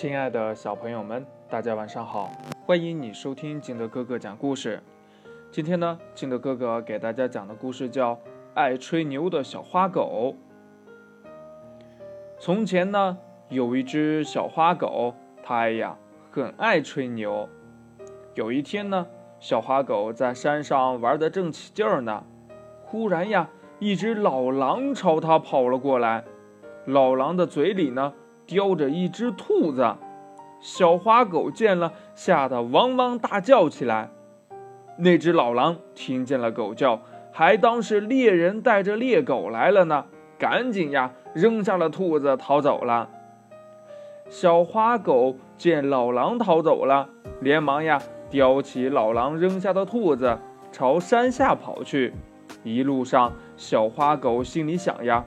亲爱的小朋友们，大家晚上好！欢迎你收听金德哥哥讲故事。今天呢，金德哥哥给大家讲的故事叫《爱吹牛的小花狗》。从前呢，有一只小花狗，它呀很爱吹牛。有一天呢，小花狗在山上玩得正起劲儿呢，忽然呀，一只老狼朝它跑了过来。老狼的嘴里呢。叼着一只兔子，小花狗见了，吓得汪汪大叫起来。那只老狼听见了狗叫，还当是猎人带着猎狗来了呢，赶紧呀扔下了兔子逃走了。小花狗见老狼逃走了，连忙呀叼起老狼扔下的兔子，朝山下跑去。一路上，小花狗心里想呀，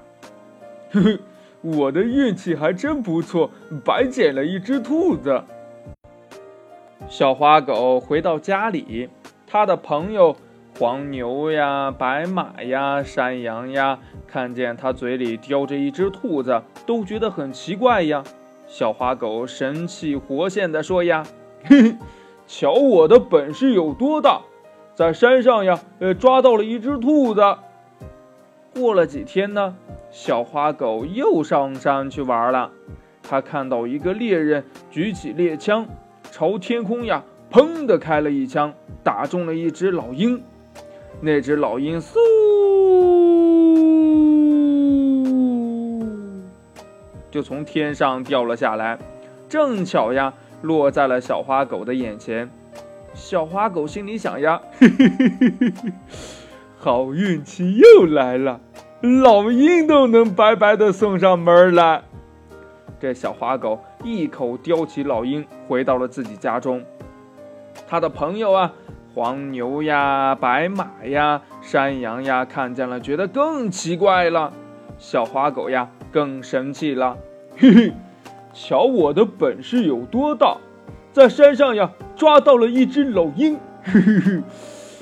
呵呵。我的运气还真不错，白捡了一只兔子。小花狗回到家里，它的朋友黄牛呀、白马呀、山羊呀，看见它嘴里叼着一只兔子，都觉得很奇怪呀。小花狗神气活现地说呀：“嘿 嘿，瞧我的本事有多大，在山上呀，呃，抓到了一只兔子。”过了几天呢？小花狗又上山去玩了，它看到一个猎人举起猎枪，朝天空呀，砰的开了一枪，打中了一只老鹰。那只老鹰嗖，就从天上掉了下来，正巧呀，落在了小花狗的眼前。小花狗心里想呀，嘿嘿嘿嘿嘿嘿，好运气又来了。老鹰都能白白的送上门来，这小花狗一口叼起老鹰，回到了自己家中。他的朋友啊，黄牛呀、白马呀、山羊呀，看见了，觉得更奇怪了。小花狗呀，更生气了。嘿嘿，瞧我的本事有多大，在山上呀抓到了一只老鹰。嘿嘿嘿，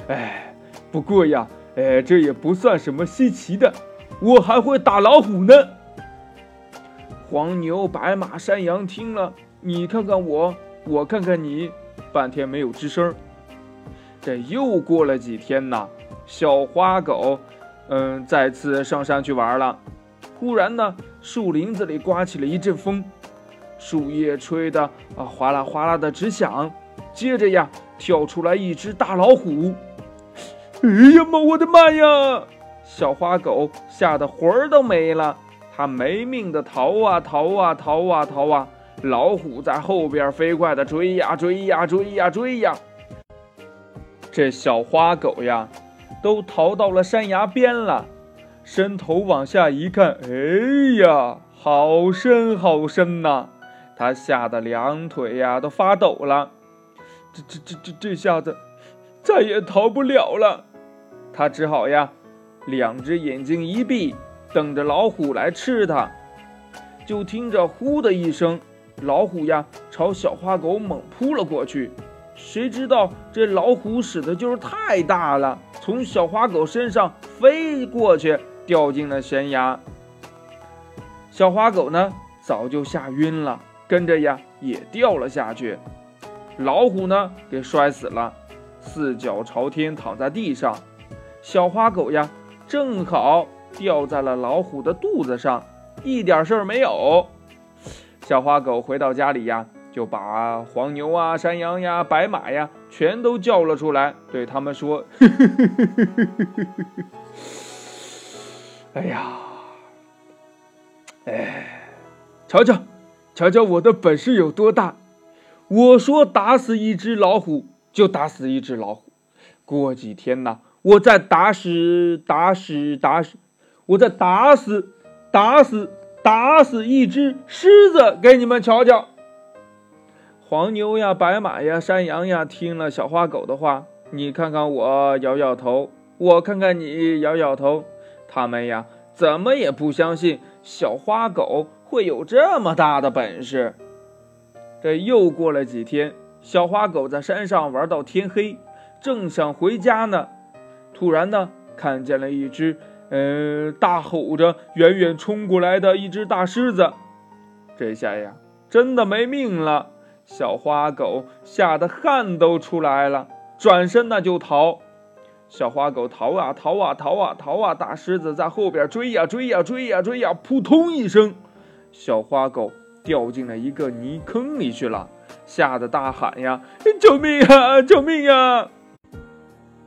哎，不过呀，哎，这也不算什么稀奇的。我还会打老虎呢。黄牛、白马、山羊听了，你看看我，我看看你，半天没有吱声。这又过了几天呐，小花狗，嗯，再次上山去玩了。忽然呢，树林子里刮起了一阵风，树叶吹得啊哗啦哗啦的直响。接着呀，跳出来一只大老虎。哎呀妈，我的妈呀！小花狗吓得魂儿都没了，它没命的逃啊逃啊逃啊逃啊！老虎在后边飞快的追呀追呀追呀追呀！这小花狗呀，都逃到了山崖边了，伸头往下一看，哎呀，好深好深呐！它吓得两腿呀都发抖了，这这这这这下子再也逃不了了，它只好呀。两只眼睛一闭，等着老虎来吃它。就听着“呼”的一声，老虎呀朝小花狗猛扑了过去。谁知道这老虎使的就是太大了，从小花狗身上飞过去，掉进了悬崖。小花狗呢早就吓晕了，跟着呀也掉了下去。老虎呢给摔死了，四脚朝天躺在地上。小花狗呀。正好掉在了老虎的肚子上，一点事儿没有。小花狗回到家里呀，就把黄牛啊、山羊呀、白马呀全都叫了出来，对他们说：“哎呀，哎，瞧瞧，瞧瞧我的本事有多大！我说打死一只老虎就打死一只老虎，过几天呢？”我再打死打死打死，我再打死打死打死一只狮子给你们瞧瞧。黄牛呀、白马呀、山羊呀，听了小花狗的话，你看看我摇摇头，我看看你摇摇头，他们呀怎么也不相信小花狗会有这么大的本事。这又过了几天，小花狗在山上玩到天黑，正想回家呢。突然呢，看见了一只，呃，大吼着远远冲过来的一只大狮子。这下呀，真的没命了。小花狗吓得汗都出来了，转身呢就逃。小花狗逃啊逃啊逃啊逃啊，大狮子在后边追呀追呀追呀追呀，扑通一声，小花狗掉进了一个泥坑里去了，吓得大喊呀：“救命啊！救命啊！”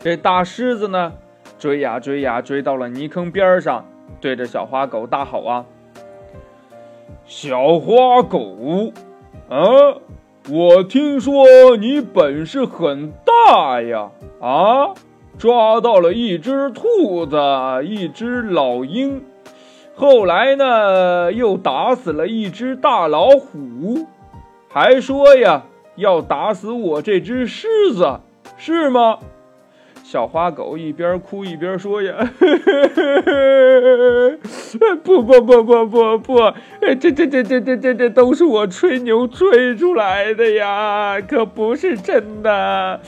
这大狮子呢，追呀追呀追到了泥坑边上，对着小花狗大吼啊：“小花狗，啊！”我听说你本事很大呀！啊，抓到了一只兔子，一只老鹰，后来呢又打死了一只大老虎，还说呀要打死我这只狮子，是吗？小花狗一边哭一边说：“呀，不不不不不不，这这这这这这这都是我吹牛吹出来的呀，可不是真的，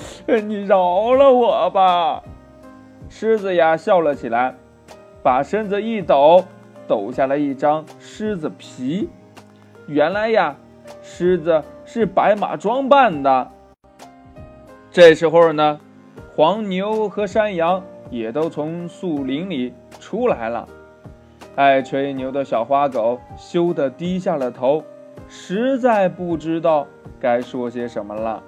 你饶了我吧。”狮子呀笑了起来，把身子一抖，抖下了一张狮子皮。原来呀，狮子是白马装扮的。这时候呢。黄牛和山羊也都从树林里出来了，爱吹牛的小花狗羞得低下了头，实在不知道该说些什么了。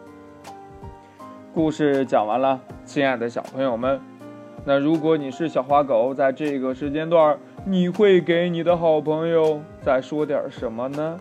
故事讲完了，亲爱的小朋友们，那如果你是小花狗，在这个时间段，你会给你的好朋友再说点什么呢？